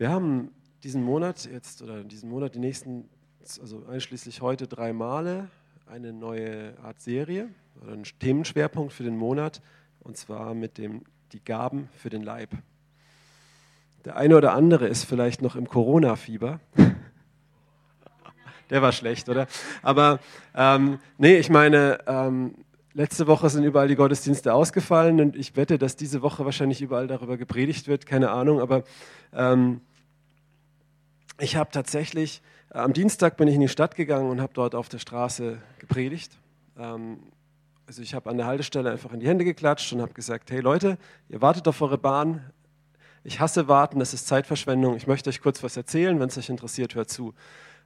Wir haben diesen Monat jetzt oder diesen Monat, die nächsten, also einschließlich heute drei Male eine neue Art Serie oder einen Themenschwerpunkt für den Monat und zwar mit dem die Gaben für den Leib. Der eine oder andere ist vielleicht noch im Corona-Fieber. Der war schlecht, oder? Aber ähm, nee, ich meine, ähm, letzte Woche sind überall die Gottesdienste ausgefallen und ich wette, dass diese Woche wahrscheinlich überall darüber gepredigt wird, keine Ahnung. Aber ähm, ich habe tatsächlich, äh, am Dienstag bin ich in die Stadt gegangen und habe dort auf der Straße gepredigt. Ähm, also ich habe an der Haltestelle einfach in die Hände geklatscht und habe gesagt, hey Leute, ihr wartet auf eure Bahn, ich hasse warten, das ist Zeitverschwendung. Ich möchte euch kurz was erzählen, wenn es euch interessiert, hört zu.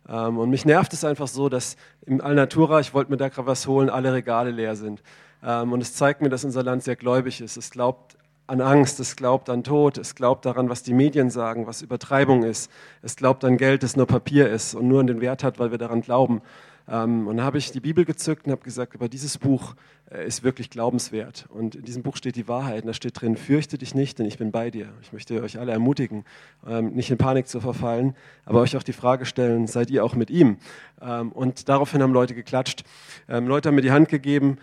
Ähm, und mich nervt es einfach so, dass im Alnatura, ich wollte mir da gerade was holen, alle Regale leer sind. Ähm, und es zeigt mir, dass unser Land sehr gläubig ist. Es glaubt an Angst, es glaubt an Tod, es glaubt daran, was die Medien sagen, was Übertreibung ist. Es glaubt an Geld, das nur Papier ist und nur den Wert hat, weil wir daran glauben. Ähm, und dann habe ich die Bibel gezückt und habe gesagt, aber dieses Buch äh, ist wirklich glaubenswert. Und in diesem Buch steht die Wahrheit. Und da steht drin, fürchte dich nicht, denn ich bin bei dir. Ich möchte euch alle ermutigen, ähm, nicht in Panik zu verfallen, aber euch auch die Frage stellen, seid ihr auch mit ihm? Ähm, und daraufhin haben Leute geklatscht. Leute haben mir die Hand gegeben.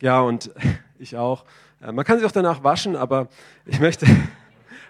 Ja, und ich auch. Äh, man kann sich auch danach waschen, aber ich möchte...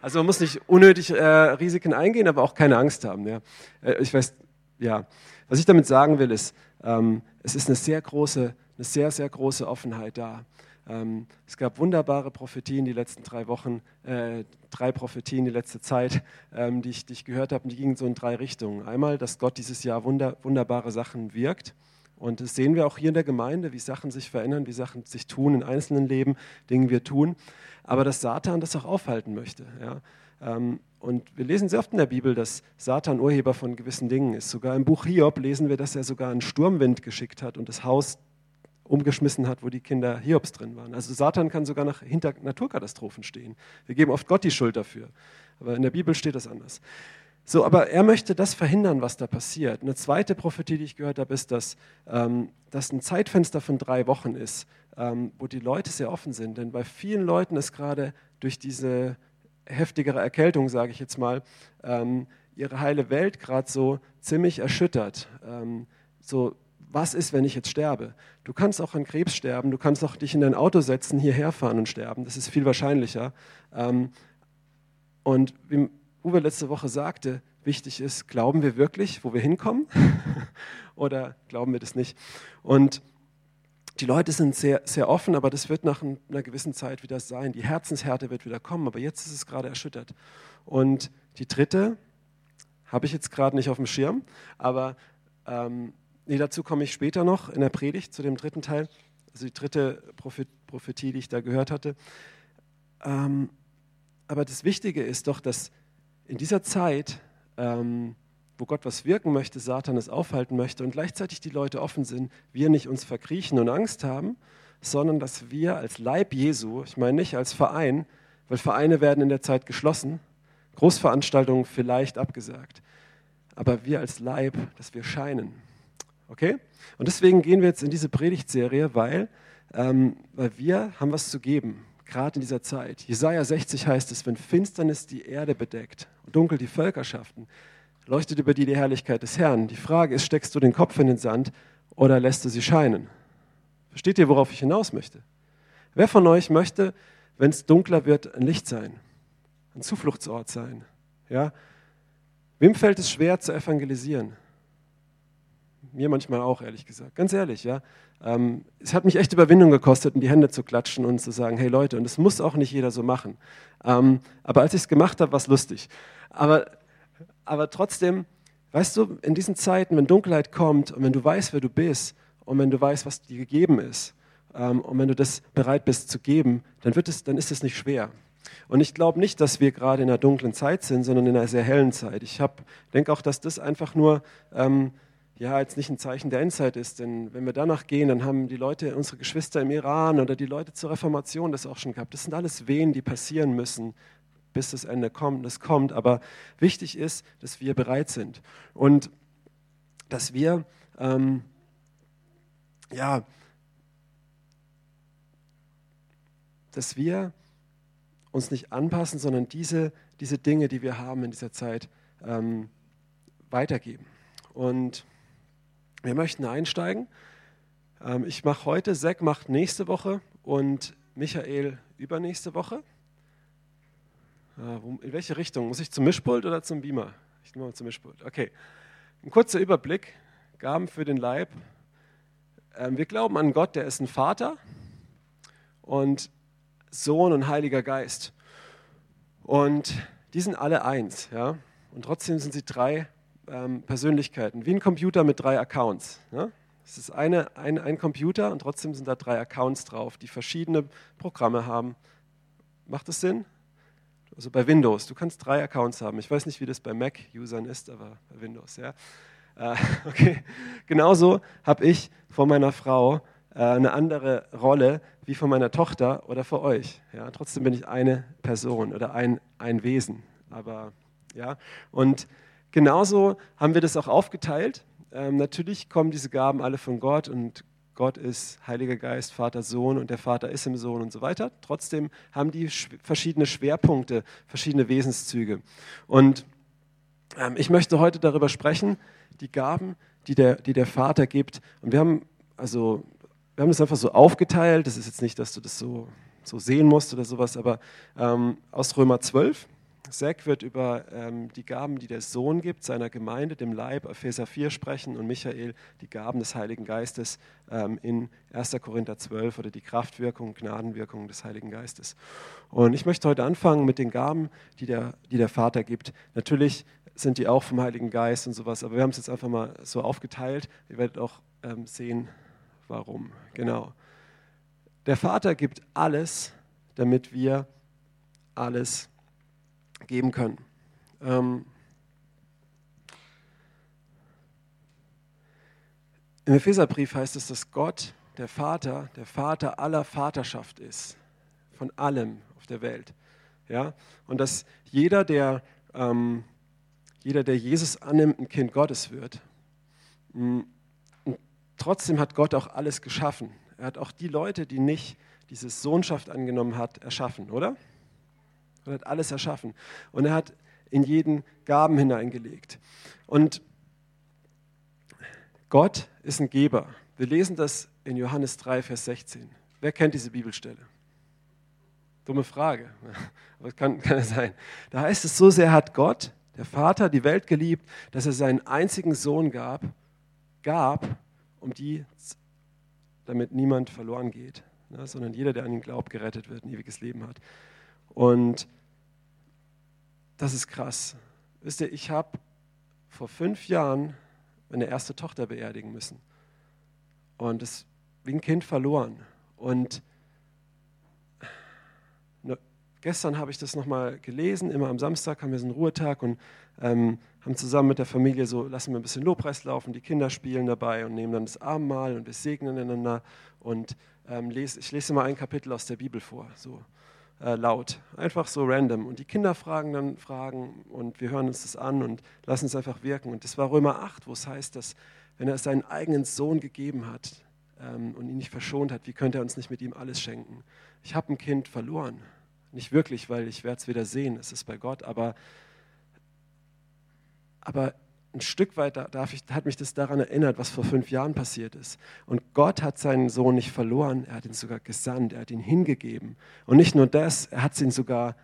Also man muss nicht unnötig äh, Risiken eingehen, aber auch keine Angst haben. Ja. Äh, ich weiß, ja. Was ich damit sagen will, ist, ähm, es ist eine sehr große, eine sehr, sehr große Offenheit da. Ähm, es gab wunderbare Prophetien die letzten drei Wochen, äh, drei Prophetien die letzte Zeit, ähm, die, ich, die ich gehört habe, und die gingen so in drei Richtungen. Einmal, dass Gott dieses Jahr wunder, wunderbare Sachen wirkt. Und das sehen wir auch hier in der Gemeinde, wie Sachen sich verändern, wie Sachen sich tun in einzelnen Leben, Dinge wir tun. Aber dass Satan das auch aufhalten möchte. Ja? Ähm, und wir lesen sehr oft in der Bibel, dass Satan Urheber von gewissen Dingen ist. Sogar im Buch Hiob lesen wir, dass er sogar einen Sturmwind geschickt hat und das Haus umgeschmissen hat, wo die Kinder Hiobs drin waren. Also Satan kann sogar nach, hinter Naturkatastrophen stehen. Wir geben oft Gott die Schuld dafür. Aber in der Bibel steht das anders. So, aber er möchte das verhindern, was da passiert. Eine zweite Prophetie, die ich gehört habe, ist, dass ähm, das ein Zeitfenster von drei Wochen ist, ähm, wo die Leute sehr offen sind. Denn bei vielen Leuten ist gerade durch diese heftigere Erkältung, sage ich jetzt mal, ähm, ihre heile Welt gerade so ziemlich erschüttert. Ähm, so, was ist, wenn ich jetzt sterbe? Du kannst auch an Krebs sterben, du kannst auch dich in dein Auto setzen, hierher fahren und sterben. Das ist viel wahrscheinlicher. Ähm, und wie Uwe letzte Woche sagte, wichtig ist, glauben wir wirklich, wo wir hinkommen? Oder glauben wir das nicht? Und die Leute sind sehr, sehr offen, aber das wird nach einer gewissen Zeit wieder sein. Die Herzenshärte wird wieder kommen, aber jetzt ist es gerade erschüttert. Und die dritte habe ich jetzt gerade nicht auf dem Schirm, aber ähm, nee, dazu komme ich später noch in der Predigt zu dem dritten Teil, also die dritte Prophetie, die ich da gehört hatte. Ähm, aber das Wichtige ist doch, dass in dieser Zeit ähm, wo Gott was wirken möchte, Satan es aufhalten möchte und gleichzeitig die Leute offen sind, wir nicht uns verkriechen und Angst haben, sondern dass wir als Leib Jesu, ich meine nicht als Verein, weil Vereine werden in der Zeit geschlossen, Großveranstaltungen vielleicht abgesagt, aber wir als Leib, dass wir scheinen. Okay? Und deswegen gehen wir jetzt in diese Predigtserie, weil, ähm, weil wir haben was zu geben, gerade in dieser Zeit. Jesaja 60 heißt es, wenn Finsternis die Erde bedeckt und dunkel die Völkerschaften, leuchtet über dir die Herrlichkeit des Herrn. Die Frage ist, steckst du den Kopf in den Sand oder lässt du sie scheinen? Versteht ihr, worauf ich hinaus möchte? Wer von euch möchte, wenn es dunkler wird, ein Licht sein, ein Zufluchtsort sein? Ja? Wem fällt es schwer zu evangelisieren? Mir manchmal auch, ehrlich gesagt. Ganz ehrlich, ja. Ähm, es hat mich echt Überwindung gekostet, in die Hände zu klatschen und zu sagen, hey Leute, und das muss auch nicht jeder so machen. Ähm, aber als ich es gemacht habe, war es lustig. Aber aber trotzdem, weißt du, in diesen Zeiten, wenn Dunkelheit kommt und wenn du weißt, wer du bist und wenn du weißt, was dir gegeben ist ähm, und wenn du das bereit bist zu geben, dann, wird es, dann ist es nicht schwer. Und ich glaube nicht, dass wir gerade in einer dunklen Zeit sind, sondern in einer sehr hellen Zeit. Ich denke auch, dass das einfach nur ähm, ja, jetzt nicht ein Zeichen der Endzeit ist. Denn wenn wir danach gehen, dann haben die Leute, unsere Geschwister im Iran oder die Leute zur Reformation das auch schon gehabt. Das sind alles Wehen, die passieren müssen, bis das Ende kommt. Das kommt, aber wichtig ist, dass wir bereit sind und dass wir ähm, ja, dass wir uns nicht anpassen, sondern diese, diese Dinge, die wir haben in dieser Zeit, ähm, weitergeben. Und wir möchten einsteigen. Ähm, ich mache heute, Zack macht nächste Woche und Michael übernächste Woche. Äh, in welche Richtung? Muss ich zum Mischpult oder zum Beamer? Ich nehme mal zum Mischpult. Okay. Ein kurzer Überblick. Gaben für den Leib. Ähm, wir glauben an Gott, der ist ein Vater und Sohn und Heiliger Geist. Und die sind alle eins. Ja? Und trotzdem sind sie drei ähm, Persönlichkeiten, wie ein Computer mit drei Accounts. Ja? Es ist eine, ein, ein Computer und trotzdem sind da drei Accounts drauf, die verschiedene Programme haben. Macht das Sinn? Also bei Windows, du kannst drei Accounts haben. Ich weiß nicht, wie das bei Mac-Usern ist, aber bei Windows, ja. Äh, okay. Genauso habe ich vor meiner Frau äh, eine andere Rolle wie von meiner Tochter oder für euch. Ja, trotzdem bin ich eine Person oder ein, ein Wesen. Aber ja, und genauso haben wir das auch aufgeteilt. Ähm, natürlich kommen diese Gaben alle von Gott und Gott ist Heiliger Geist, Vater, Sohn und der Vater ist im Sohn und so weiter. Trotzdem haben die verschiedene Schwerpunkte, verschiedene Wesenszüge. Und ähm, ich möchte heute darüber sprechen, die Gaben, die der, die der Vater gibt. Und wir haben also wir haben das einfach so aufgeteilt. Das ist jetzt nicht, dass du das so, so sehen musst oder sowas, aber ähm, aus Römer 12. Zack wird über ähm, die Gaben, die der Sohn gibt, seiner Gemeinde, dem Leib, Epheser 4 sprechen und Michael die Gaben des Heiligen Geistes ähm, in 1. Korinther 12 oder die Kraftwirkung, Gnadenwirkung des Heiligen Geistes. Und ich möchte heute anfangen mit den Gaben, die der, die der Vater gibt. Natürlich sind die auch vom Heiligen Geist und sowas, aber wir haben es jetzt einfach mal so aufgeteilt. Ihr werdet auch ähm, sehen, warum. Genau. Der Vater gibt alles, damit wir alles geben können. Ähm Im Epheserbrief heißt es, dass Gott, der Vater, der Vater aller Vaterschaft ist, von allem auf der Welt. Ja? Und dass jeder, der, ähm, jeder, der Jesus annimmt, ein Kind Gottes wird. Trotzdem hat Gott auch alles geschaffen. Er hat auch die Leute, die nicht diese Sohnschaft angenommen hat, erschaffen, oder? Er hat alles erschaffen. Und er hat in jeden Gaben hineingelegt. Und Gott ist ein Geber. Wir lesen das in Johannes 3, Vers 16. Wer kennt diese Bibelstelle? Dumme Frage, aber es kann, kann sein. Da heißt es, so sehr hat Gott, der Vater, die Welt geliebt, dass er seinen einzigen Sohn gab, gab, um die, damit niemand verloren geht, ne, sondern jeder, der an ihn glaubt, gerettet wird, ein ewiges Leben hat. Und das ist krass. Wisst ihr, ich habe vor fünf Jahren meine erste Tochter beerdigen müssen. Und es wie ein Kind verloren. Und gestern habe ich das nochmal gelesen, immer am Samstag haben wir so einen Ruhetag und ähm, haben zusammen mit der Familie so, lassen wir ein bisschen Lobpreis laufen, die Kinder spielen dabei und nehmen dann das Abendmahl und wir segnen einander und ähm, lese, ich lese mal ein Kapitel aus der Bibel vor, so äh, laut, einfach so random. Und die Kinder fragen dann Fragen und wir hören uns das an und lassen es einfach wirken. Und das war Römer 8, wo es heißt, dass wenn er seinen eigenen Sohn gegeben hat ähm, und ihn nicht verschont hat, wie könnte er uns nicht mit ihm alles schenken? Ich habe ein Kind verloren. Nicht wirklich, weil ich werde es wieder sehen, es ist bei Gott, aber aber ein Stück weit darf ich, hat mich das daran erinnert, was vor fünf Jahren passiert ist. Und Gott hat seinen Sohn nicht verloren, er hat ihn sogar gesandt, er hat ihn hingegeben. Und nicht nur das, er hat ihn sogar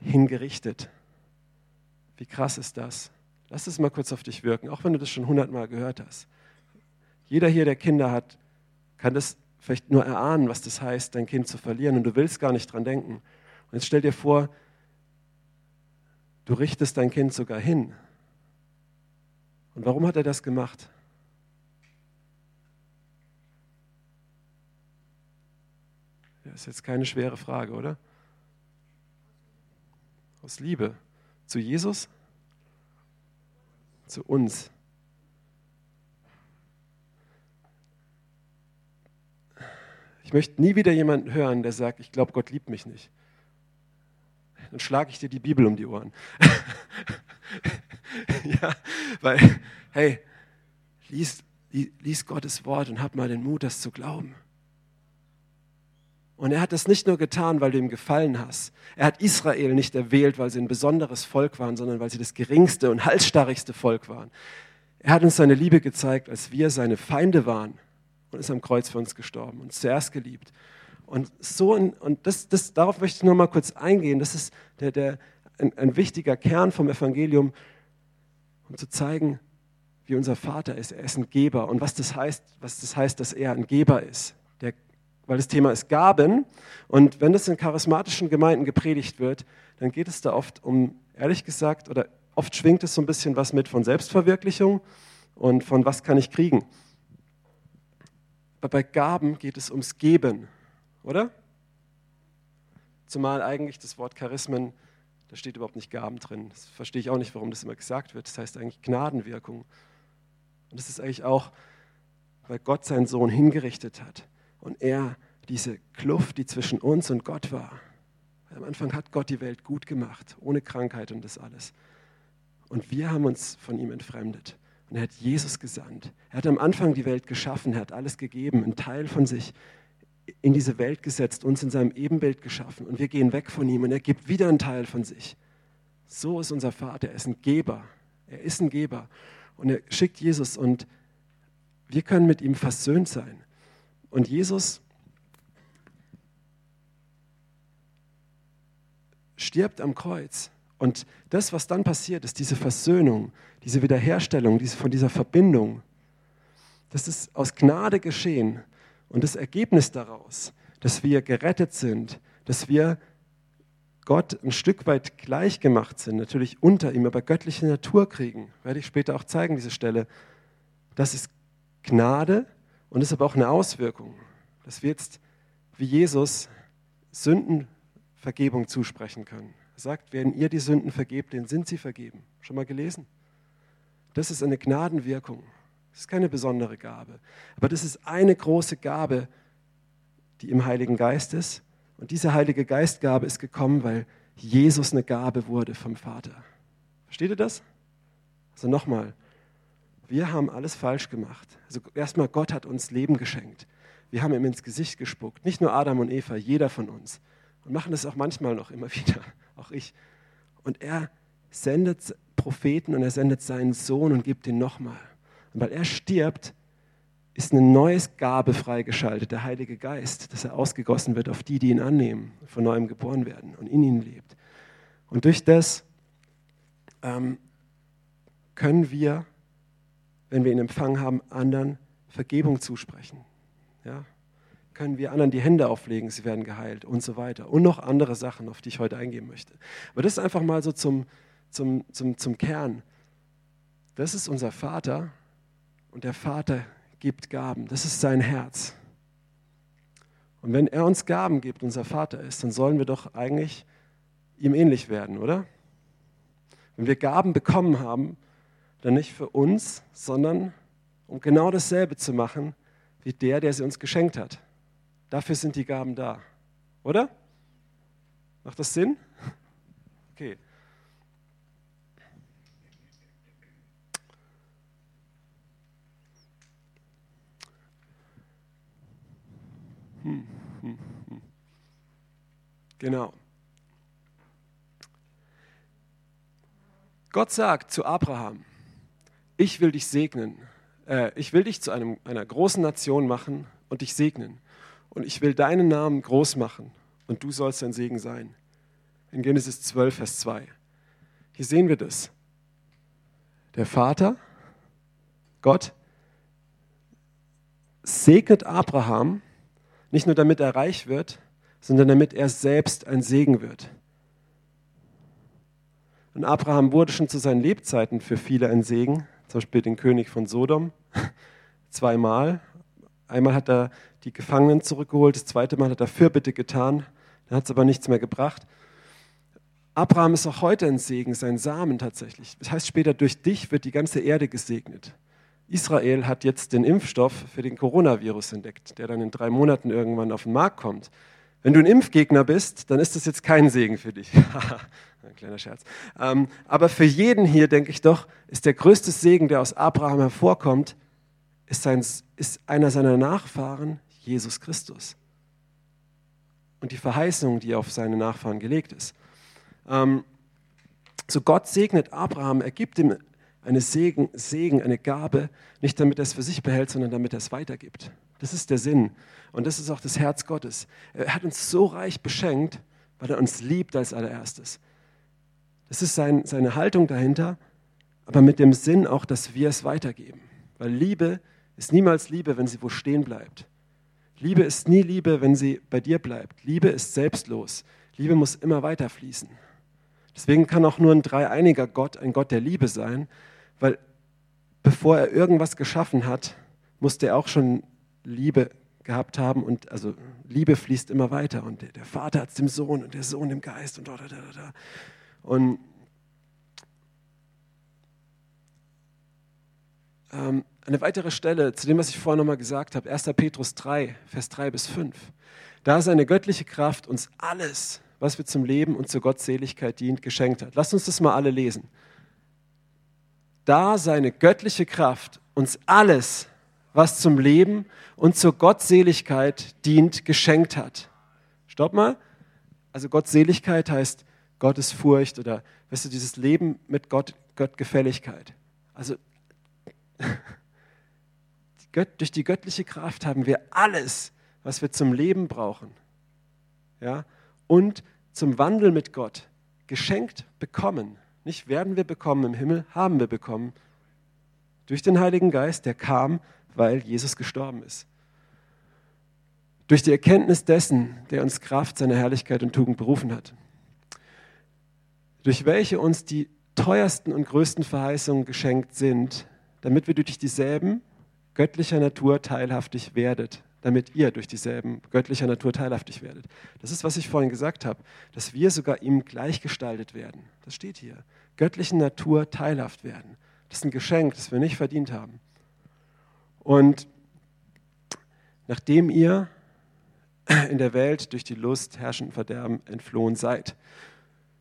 hingerichtet. Wie krass ist das? Lass es mal kurz auf dich wirken, auch wenn du das schon hundertmal gehört hast. Jeder hier, der Kinder hat, kann das vielleicht nur erahnen, was das heißt, dein Kind zu verlieren. Und du willst gar nicht dran denken. Und jetzt stell dir vor, du richtest dein Kind sogar hin und warum hat er das gemacht? Das ist jetzt keine schwere Frage, oder? Aus Liebe zu Jesus, zu uns. Ich möchte nie wieder jemanden hören, der sagt, ich glaube, Gott liebt mich nicht. Dann schlage ich dir die Bibel um die Ohren. ja, weil, hey, lies, lies Gottes Wort und hab mal den Mut, das zu glauben. Und er hat das nicht nur getan, weil du ihm gefallen hast. Er hat Israel nicht erwählt, weil sie ein besonderes Volk waren, sondern weil sie das geringste und halsstarrigste Volk waren. Er hat uns seine Liebe gezeigt, als wir seine Feinde waren und ist am Kreuz für uns gestorben und zuerst geliebt. Und so und das, das, darauf möchte ich noch mal kurz eingehen. Das ist der, der, ein, ein wichtiger Kern vom Evangelium, um zu zeigen, wie unser Vater ist. Er ist ein Geber und was das heißt, was das heißt, dass er ein Geber ist weil das Thema ist Gaben. Und wenn das in charismatischen Gemeinden gepredigt wird, dann geht es da oft um, ehrlich gesagt, oder oft schwingt es so ein bisschen was mit von Selbstverwirklichung und von was kann ich kriegen. Aber bei Gaben geht es ums Geben, oder? Zumal eigentlich das Wort Charismen, da steht überhaupt nicht Gaben drin. Das verstehe ich auch nicht, warum das immer gesagt wird. Das heißt eigentlich Gnadenwirkung. Und das ist eigentlich auch, weil Gott seinen Sohn hingerichtet hat und er diese Kluft, die zwischen uns und Gott war. Am Anfang hat Gott die Welt gut gemacht, ohne Krankheit und das alles. Und wir haben uns von ihm entfremdet. Und er hat Jesus gesandt. Er hat am Anfang die Welt geschaffen, er hat alles gegeben, einen Teil von sich in diese Welt gesetzt, uns in seinem Ebenbild geschaffen. Und wir gehen weg von ihm und er gibt wieder einen Teil von sich. So ist unser Vater. Er ist ein Geber. Er ist ein Geber. Und er schickt Jesus und wir können mit ihm versöhnt sein. Und Jesus stirbt am Kreuz. Und das, was dann passiert, ist diese Versöhnung, diese Wiederherstellung von dieser Verbindung. Das ist aus Gnade geschehen. Und das Ergebnis daraus, dass wir gerettet sind, dass wir Gott ein Stück weit gleich gemacht sind, natürlich unter ihm, aber göttliche Natur kriegen, werde ich später auch zeigen, diese Stelle. Das ist Gnade, und ist aber auch eine Auswirkung, dass wir jetzt wie Jesus Sündenvergebung zusprechen können. Er sagt, wenn ihr die Sünden vergebt, denen sind sie vergeben. Schon mal gelesen? Das ist eine Gnadenwirkung. Das ist keine besondere Gabe. Aber das ist eine große Gabe, die im Heiligen Geist ist. Und diese Heilige Geistgabe ist gekommen, weil Jesus eine Gabe wurde vom Vater. Versteht ihr das? Also nochmal, wir haben alles falsch gemacht. Also erstmal, Gott hat uns Leben geschenkt. Wir haben ihm ins Gesicht gespuckt. Nicht nur Adam und Eva, jeder von uns. Und machen das auch manchmal noch immer wieder, auch ich. Und er sendet Propheten und er sendet seinen Sohn und gibt ihn nochmal. Und weil er stirbt, ist eine neue Gabe freigeschaltet, der Heilige Geist, dass er ausgegossen wird auf die, die ihn annehmen, von neuem geboren werden und in ihnen lebt. Und durch das ähm, können wir wenn wir ihn empfangen haben, anderen Vergebung zusprechen. Ja? Können wir anderen die Hände auflegen, sie werden geheilt und so weiter. Und noch andere Sachen, auf die ich heute eingehen möchte. Aber das ist einfach mal so zum, zum, zum, zum Kern. Das ist unser Vater und der Vater gibt Gaben. Das ist sein Herz. Und wenn er uns Gaben gibt, unser Vater ist, dann sollen wir doch eigentlich ihm ähnlich werden, oder? Wenn wir Gaben bekommen haben, dann nicht für uns, sondern um genau dasselbe zu machen wie der, der sie uns geschenkt hat. Dafür sind die Gaben da. Oder? Macht das Sinn? Okay. Genau. Gott sagt zu Abraham, ich will dich segnen. Äh, ich will dich zu einem, einer großen Nation machen und dich segnen. Und ich will deinen Namen groß machen und du sollst ein Segen sein. In Genesis 12, Vers 2. Hier sehen wir das. Der Vater, Gott, segnet Abraham, nicht nur damit er reich wird, sondern damit er selbst ein Segen wird. Und Abraham wurde schon zu seinen Lebzeiten für viele ein Segen, zum Beispiel den König von Sodom, zweimal. Einmal hat er die Gefangenen zurückgeholt, das zweite Mal hat er Fürbitte getan, dann hat es aber nichts mehr gebracht. Abraham ist auch heute ein Segen, sein Samen tatsächlich. Das heißt später, durch dich wird die ganze Erde gesegnet. Israel hat jetzt den Impfstoff für den Coronavirus entdeckt, der dann in drei Monaten irgendwann auf den Markt kommt. Wenn du ein Impfgegner bist, dann ist das jetzt kein Segen für dich. ein kleiner Scherz. Ähm, aber für jeden hier, denke ich doch, ist der größte Segen, der aus Abraham hervorkommt, ist, einer seiner Nachfahren, Jesus Christus. und die Verheißung, die auf seine Nachfahren gelegt ist. Ähm, so Gott segnet Abraham, er gibt ihm eine Segen, Segen, eine Gabe, nicht damit er es für sich behält, sondern damit er es weitergibt. Das ist der Sinn. Und das ist auch das Herz Gottes. Er hat uns so reich beschenkt, weil er uns liebt als allererstes. Das ist sein, seine Haltung dahinter, aber mit dem Sinn auch, dass wir es weitergeben. Weil Liebe ist niemals Liebe, wenn sie wo stehen bleibt. Liebe ist nie Liebe, wenn sie bei dir bleibt. Liebe ist selbstlos. Liebe muss immer weiter fließen. Deswegen kann auch nur ein dreieiniger Gott ein Gott der Liebe sein, weil bevor er irgendwas geschaffen hat, musste er auch schon Liebe gehabt haben und also Liebe fließt immer weiter und der, Vater hat es dem Sohn und der Sohn dem Geist und da, da, da, da. Und ähm, eine weitere Stelle zu dem, was ich vorhin nochmal gesagt habe, 1. Petrus 3, Vers 3 bis 5. Da seine göttliche Kraft uns alles, was wir zum Leben und zur Gottseligkeit dient, geschenkt hat. Lasst uns das mal alle lesen. Da seine göttliche Kraft uns alles, was zum Leben und zur Gottseligkeit dient, geschenkt hat. Stopp mal. Also Gottseligkeit heißt Gottesfurcht oder, weißt du, dieses Leben mit Gott, Gottgefälligkeit. Also durch die göttliche Kraft haben wir alles, was wir zum Leben brauchen. Ja? Und zum Wandel mit Gott geschenkt bekommen. Nicht werden wir bekommen im Himmel, haben wir bekommen. Durch den Heiligen Geist, der kam, weil Jesus gestorben ist. Durch die Erkenntnis dessen, der uns Kraft seiner Herrlichkeit und Tugend berufen hat. Durch welche uns die teuersten und größten Verheißungen geschenkt sind, damit wir durch dieselben göttlicher Natur teilhaftig werdet damit ihr durch dieselben göttlicher Natur teilhaftig werdet. Das ist, was ich vorhin gesagt habe, dass wir sogar ihm gleichgestaltet werden. Das steht hier. Göttlichen Natur teilhaft werden. Das ist ein Geschenk, das wir nicht verdient haben. Und nachdem ihr in der Welt durch die Lust, Herrschen und Verderben entflohen seid,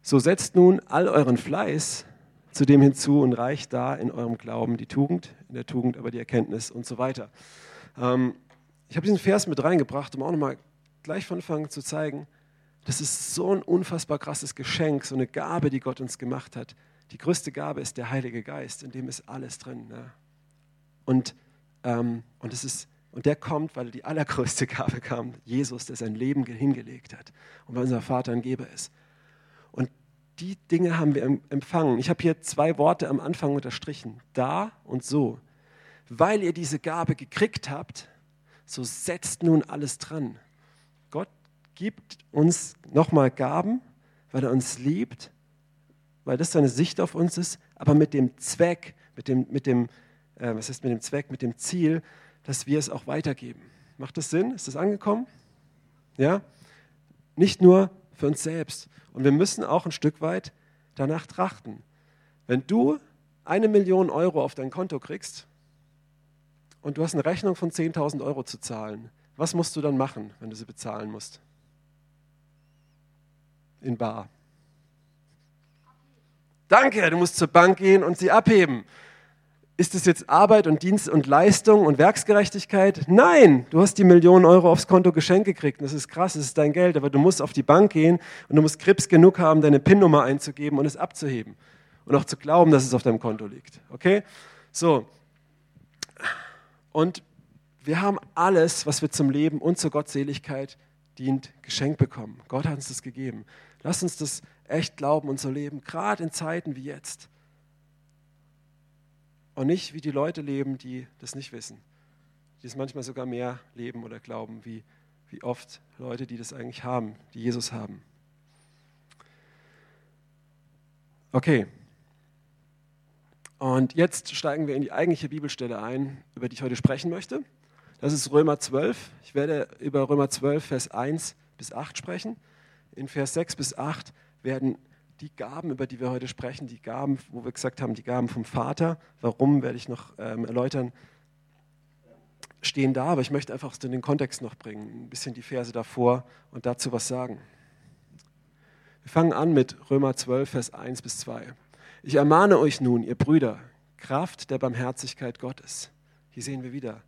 so setzt nun all euren Fleiß zu dem hinzu und reicht da in eurem Glauben die Tugend, in der Tugend aber die Erkenntnis und so weiter. Ähm, ich habe diesen Vers mit reingebracht, um auch nochmal gleich von Anfang zu zeigen, das ist so ein unfassbar krasses Geschenk, so eine Gabe, die Gott uns gemacht hat. Die größte Gabe ist der Heilige Geist, in dem ist alles drin. Ne? Und, ähm, und, es ist, und der kommt, weil die allergrößte Gabe kam, Jesus, der sein Leben hingelegt hat und weil unser Vater ein Geber ist. Und die Dinge haben wir empfangen. Ich habe hier zwei Worte am Anfang unterstrichen, da und so. Weil ihr diese Gabe gekriegt habt, so setzt nun alles dran. Gott gibt uns nochmal Gaben, weil er uns liebt, weil das seine Sicht auf uns ist, aber mit dem Zweck, mit dem, mit dem äh, was heißt mit dem Zweck, mit dem Ziel, dass wir es auch weitergeben. Macht das Sinn? Ist das angekommen? Ja? Nicht nur für uns selbst. Und wir müssen auch ein Stück weit danach trachten. Wenn du eine Million Euro auf dein Konto kriegst, und du hast eine Rechnung von 10.000 Euro zu zahlen, was musst du dann machen, wenn du sie bezahlen musst? In Bar. Danke, du musst zur Bank gehen und sie abheben. Ist es jetzt Arbeit und Dienst und Leistung und Werksgerechtigkeit? Nein, du hast die Millionen Euro aufs Konto geschenkt gekriegt. Das ist krass, das ist dein Geld, aber du musst auf die Bank gehen und du musst Grips genug haben, deine PIN-Nummer einzugeben und es abzuheben. Und auch zu glauben, dass es auf deinem Konto liegt. Okay? So, und wir haben alles, was wir zum Leben und zur Gottseligkeit dient, geschenkt bekommen. Gott hat uns das gegeben. Lass uns das echt glauben und so leben, gerade in Zeiten wie jetzt. Und nicht wie die Leute leben, die das nicht wissen. Die es manchmal sogar mehr leben oder glauben, wie, wie oft Leute, die das eigentlich haben, die Jesus haben. Okay, und jetzt steigen wir in die eigentliche Bibelstelle ein, über die ich heute sprechen möchte. Das ist Römer 12. Ich werde über Römer 12, Vers 1 bis 8 sprechen. In Vers 6 bis 8 werden die Gaben, über die wir heute sprechen, die Gaben, wo wir gesagt haben, die Gaben vom Vater, warum werde ich noch ähm, erläutern, stehen da, aber ich möchte einfach den Kontext noch bringen, ein bisschen die Verse davor und dazu was sagen. Wir fangen an mit Römer 12, Vers 1 bis 2. Ich ermahne euch nun, ihr Brüder, Kraft der Barmherzigkeit Gottes. Hier sehen wir wieder,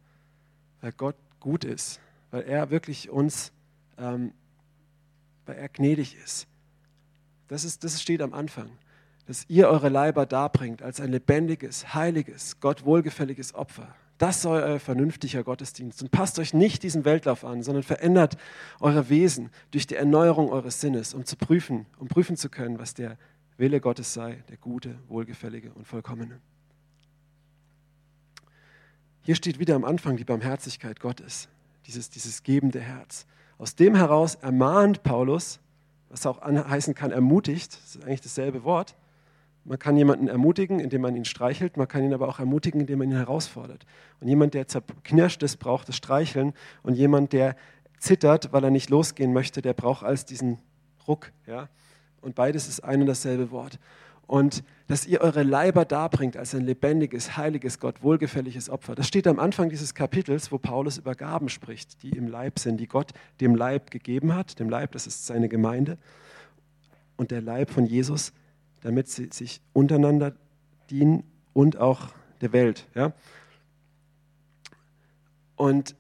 weil Gott gut ist, weil er wirklich uns ähm, weil er gnädig ist. Das, ist, das steht am Anfang. Dass ihr eure Leiber darbringt als ein lebendiges, heiliges, Gott wohlgefälliges Opfer. Das soll euer vernünftiger Gottesdienst. Und passt euch nicht diesem Wettlauf an, sondern verändert eure Wesen durch die Erneuerung eures Sinnes, um zu prüfen, um prüfen zu können, was der Wille Gottes sei, der gute, wohlgefällige und vollkommene. Hier steht wieder am Anfang die Barmherzigkeit Gottes, dieses, dieses gebende Herz. Aus dem heraus ermahnt Paulus, was auch heißen kann, ermutigt, das ist eigentlich dasselbe Wort. Man kann jemanden ermutigen, indem man ihn streichelt, man kann ihn aber auch ermutigen, indem man ihn herausfordert. Und jemand, der zerknirscht ist, braucht das Streicheln und jemand, der zittert, weil er nicht losgehen möchte, der braucht als diesen Ruck. Ja? Und beides ist ein und dasselbe Wort und dass ihr eure Leiber darbringt als ein lebendiges, heiliges, Gott wohlgefälliges Opfer. Das steht am Anfang dieses Kapitels, wo Paulus über Gaben spricht, die im Leib sind, die Gott dem Leib gegeben hat. Dem Leib, das ist seine Gemeinde. Und der Leib von Jesus, damit sie sich untereinander dienen und auch der Welt. Ja? Und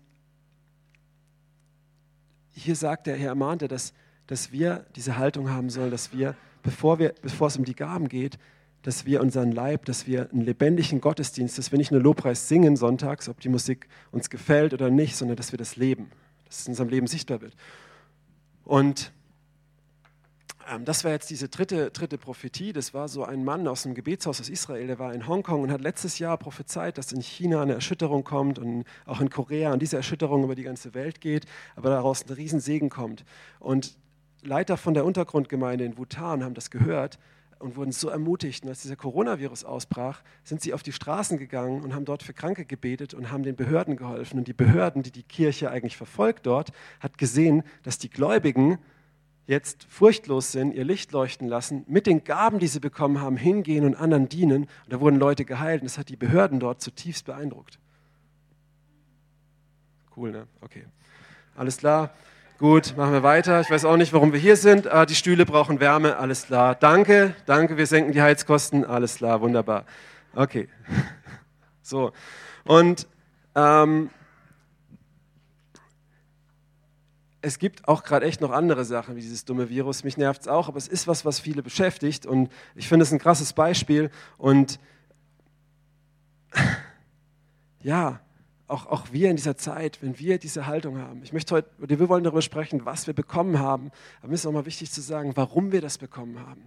hier sagt er, hier ermahnt er, dass, dass wir diese Haltung haben sollen, dass wir bevor, wir, bevor es um die Gaben geht, dass wir unseren Leib, dass wir einen lebendigen Gottesdienst, dass wir nicht nur Lobpreis singen sonntags, ob die Musik uns gefällt oder nicht, sondern dass wir das leben, dass es in unserem Leben sichtbar wird. Und ähm, das war jetzt diese dritte, dritte Prophetie. Das war so ein Mann aus dem Gebetshaus aus Israel, der war in Hongkong und hat letztes Jahr prophezeit, dass in China eine Erschütterung kommt und auch in Korea und diese Erschütterung über die ganze Welt geht, aber daraus ein Riesensegen kommt. Und Leiter von der Untergrundgemeinde in Bhutan haben das gehört und wurden so ermutigt. Und als dieser Coronavirus ausbrach, sind sie auf die Straßen gegangen und haben dort für Kranke gebetet und haben den Behörden geholfen. Und die Behörden, die die Kirche eigentlich verfolgt dort, hat gesehen, dass die Gläubigen jetzt furchtlos sind, ihr Licht leuchten lassen, mit den Gaben, die sie bekommen haben, hingehen und anderen dienen. Und da wurden Leute geheilt. Und das hat die Behörden dort zutiefst beeindruckt. Cool, ne? Okay. Alles klar. Gut, machen wir weiter. Ich weiß auch nicht, warum wir hier sind. Ah, die Stühle brauchen Wärme, alles klar. Danke, danke, wir senken die Heizkosten, alles klar, wunderbar. Okay. So, und ähm, es gibt auch gerade echt noch andere Sachen wie dieses dumme Virus. Mich nervt es auch, aber es ist was, was viele beschäftigt. Und ich finde es ein krasses Beispiel. Und ja, auch, auch wir in dieser Zeit, wenn wir diese Haltung haben. Ich möchte heute, wir wollen darüber sprechen, was wir bekommen haben, aber es ist auch mal wichtig zu sagen, warum wir das bekommen haben.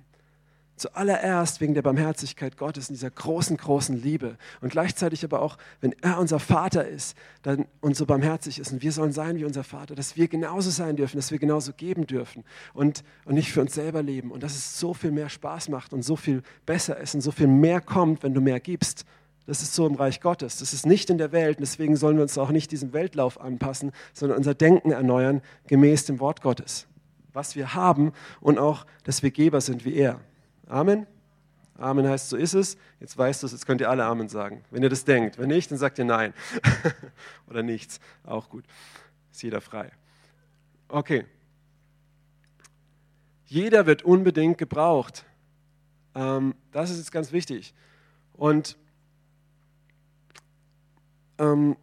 Zuallererst wegen der Barmherzigkeit Gottes in dieser großen, großen Liebe. Und gleichzeitig aber auch, wenn er unser Vater ist dann, und so barmherzig ist und wir sollen sein wie unser Vater, dass wir genauso sein dürfen, dass wir genauso geben dürfen und, und nicht für uns selber leben. Und dass es so viel mehr Spaß macht und so viel besser ist und so viel mehr kommt, wenn du mehr gibst das ist so im Reich Gottes. Das ist nicht in der Welt. Deswegen sollen wir uns auch nicht diesem Weltlauf anpassen, sondern unser Denken erneuern gemäß dem Wort Gottes. Was wir haben und auch, dass wir Geber sind wie er. Amen. Amen heißt, so ist es. Jetzt weißt du es, jetzt könnt ihr alle Amen sagen. Wenn ihr das denkt. Wenn nicht, dann sagt ihr Nein. Oder nichts. Auch gut. Ist jeder frei. Okay. Jeder wird unbedingt gebraucht. Ähm, das ist jetzt ganz wichtig. Und ähm,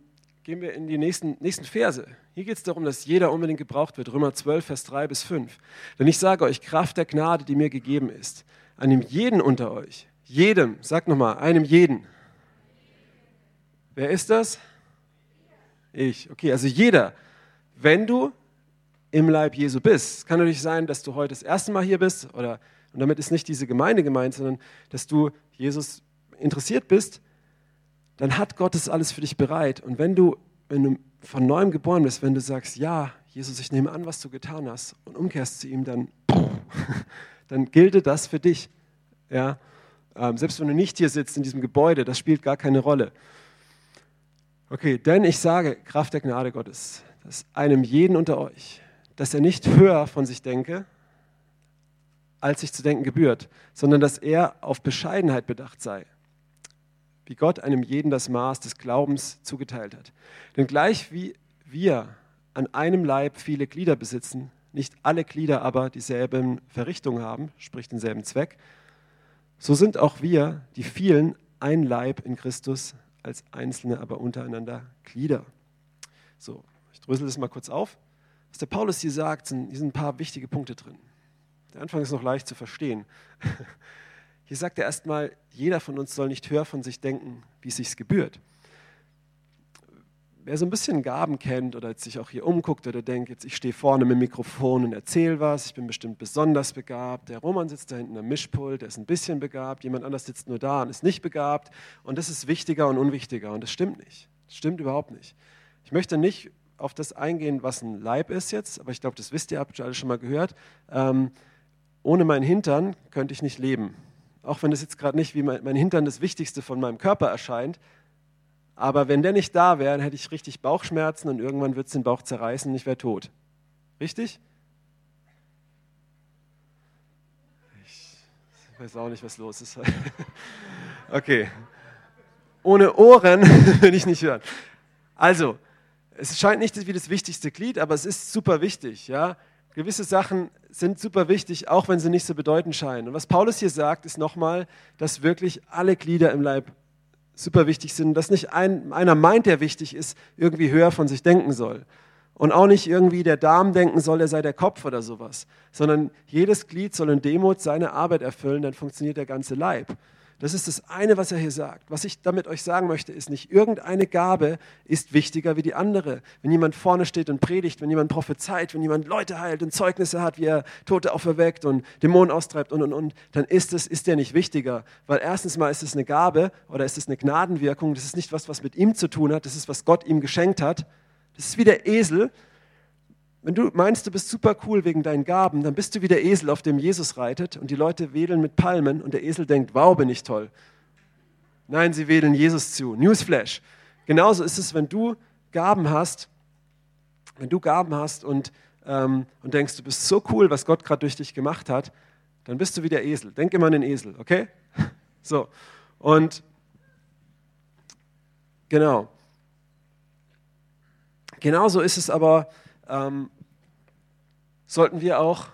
gehen wir in die nächsten, nächsten Verse. Hier geht es darum, dass jeder unbedingt gebraucht wird. Römer 12, Vers 3 bis 5. Denn ich sage euch, Kraft der Gnade, die mir gegeben ist, einem jeden unter euch, jedem, sag nochmal, einem jeden. Wer ist das? Ich. Okay, also jeder. Wenn du im Leib Jesu bist, kann natürlich sein, dass du heute das erste Mal hier bist, oder, und damit ist nicht diese Gemeinde gemeint, sondern dass du Jesus interessiert bist, dann hat Gott das alles für dich bereit. Und wenn du, wenn du von neuem geboren bist, wenn du sagst, ja, Jesus, ich nehme an, was du getan hast und umkehrst zu ihm, dann, dann gilt das für dich. Ja? Ähm, selbst wenn du nicht hier sitzt in diesem Gebäude, das spielt gar keine Rolle. Okay, denn ich sage, Kraft der Gnade Gottes, dass einem jeden unter euch, dass er nicht höher von sich denke, als sich zu denken gebührt, sondern dass er auf Bescheidenheit bedacht sei wie Gott einem jeden das Maß des Glaubens zugeteilt hat. Denn gleich wie wir an einem Leib viele Glieder besitzen, nicht alle Glieder aber dieselben Verrichtungen haben, sprich denselben Zweck, so sind auch wir, die vielen, ein Leib in Christus, als Einzelne aber untereinander Glieder. So, ich drösel das mal kurz auf. was der Paulus hier sagt, sind, hier sind ein paar wichtige Punkte drin. Der Anfang ist noch leicht zu verstehen. Hier sagt er erstmal, jeder von uns soll nicht höher von sich denken, wie es sich gebührt. Wer so ein bisschen Gaben kennt oder jetzt sich auch hier umguckt oder denkt, jetzt ich stehe vorne mit dem Mikrofon und erzähle was, ich bin bestimmt besonders begabt, der Roman sitzt da hinten am Mischpult, der ist ein bisschen begabt, jemand anders sitzt nur da und ist nicht begabt und das ist wichtiger und unwichtiger und das stimmt nicht. Das stimmt überhaupt nicht. Ich möchte nicht auf das eingehen, was ein Leib ist jetzt, aber ich glaube, das wisst ihr, habt ihr alle schon mal gehört. Ähm, ohne meinen Hintern könnte ich nicht leben. Auch wenn das jetzt gerade nicht wie mein, mein Hintern das Wichtigste von meinem Körper erscheint, aber wenn der nicht da wäre, dann hätte ich richtig Bauchschmerzen und irgendwann wird es den Bauch zerreißen und ich wäre tot. Richtig? Ich weiß auch nicht, was los ist. okay. Ohne Ohren will ich nicht hören. Also, es scheint nicht wie das wichtigste Glied, aber es ist super wichtig. Ja? Gewisse Sachen sind super wichtig, auch wenn sie nicht so bedeutend scheinen. Und was Paulus hier sagt, ist nochmal, dass wirklich alle Glieder im Leib super wichtig sind, dass nicht ein, einer meint, der wichtig ist, irgendwie höher von sich denken soll. Und auch nicht irgendwie der Darm denken soll, er sei der Kopf oder sowas, sondern jedes Glied soll in Demut seine Arbeit erfüllen, dann funktioniert der ganze Leib. Das ist das eine, was er hier sagt. Was ich damit euch sagen möchte, ist nicht, irgendeine Gabe ist wichtiger wie die andere. Wenn jemand vorne steht und predigt, wenn jemand prophezeit, wenn jemand Leute heilt und Zeugnisse hat, wie er Tote auferweckt und Dämonen austreibt und, und, und, dann ist es, ist der nicht wichtiger. Weil erstens mal ist es eine Gabe oder ist es eine Gnadenwirkung. Das ist nicht was, was mit ihm zu tun hat. Das ist, was Gott ihm geschenkt hat. Das ist wie der Esel. Wenn du meinst, du bist super cool wegen deinen Gaben, dann bist du wie der Esel, auf dem Jesus reitet und die Leute wedeln mit Palmen und der Esel denkt, wow, bin ich toll. Nein, sie wedeln Jesus zu. Newsflash. Genauso ist es, wenn du Gaben hast, wenn du Gaben hast und, ähm, und denkst, du bist so cool, was Gott gerade durch dich gemacht hat, dann bist du wie der Esel. Denk immer an den Esel, okay? So. Und genau. Genauso ist es aber, ähm, sollten wir auch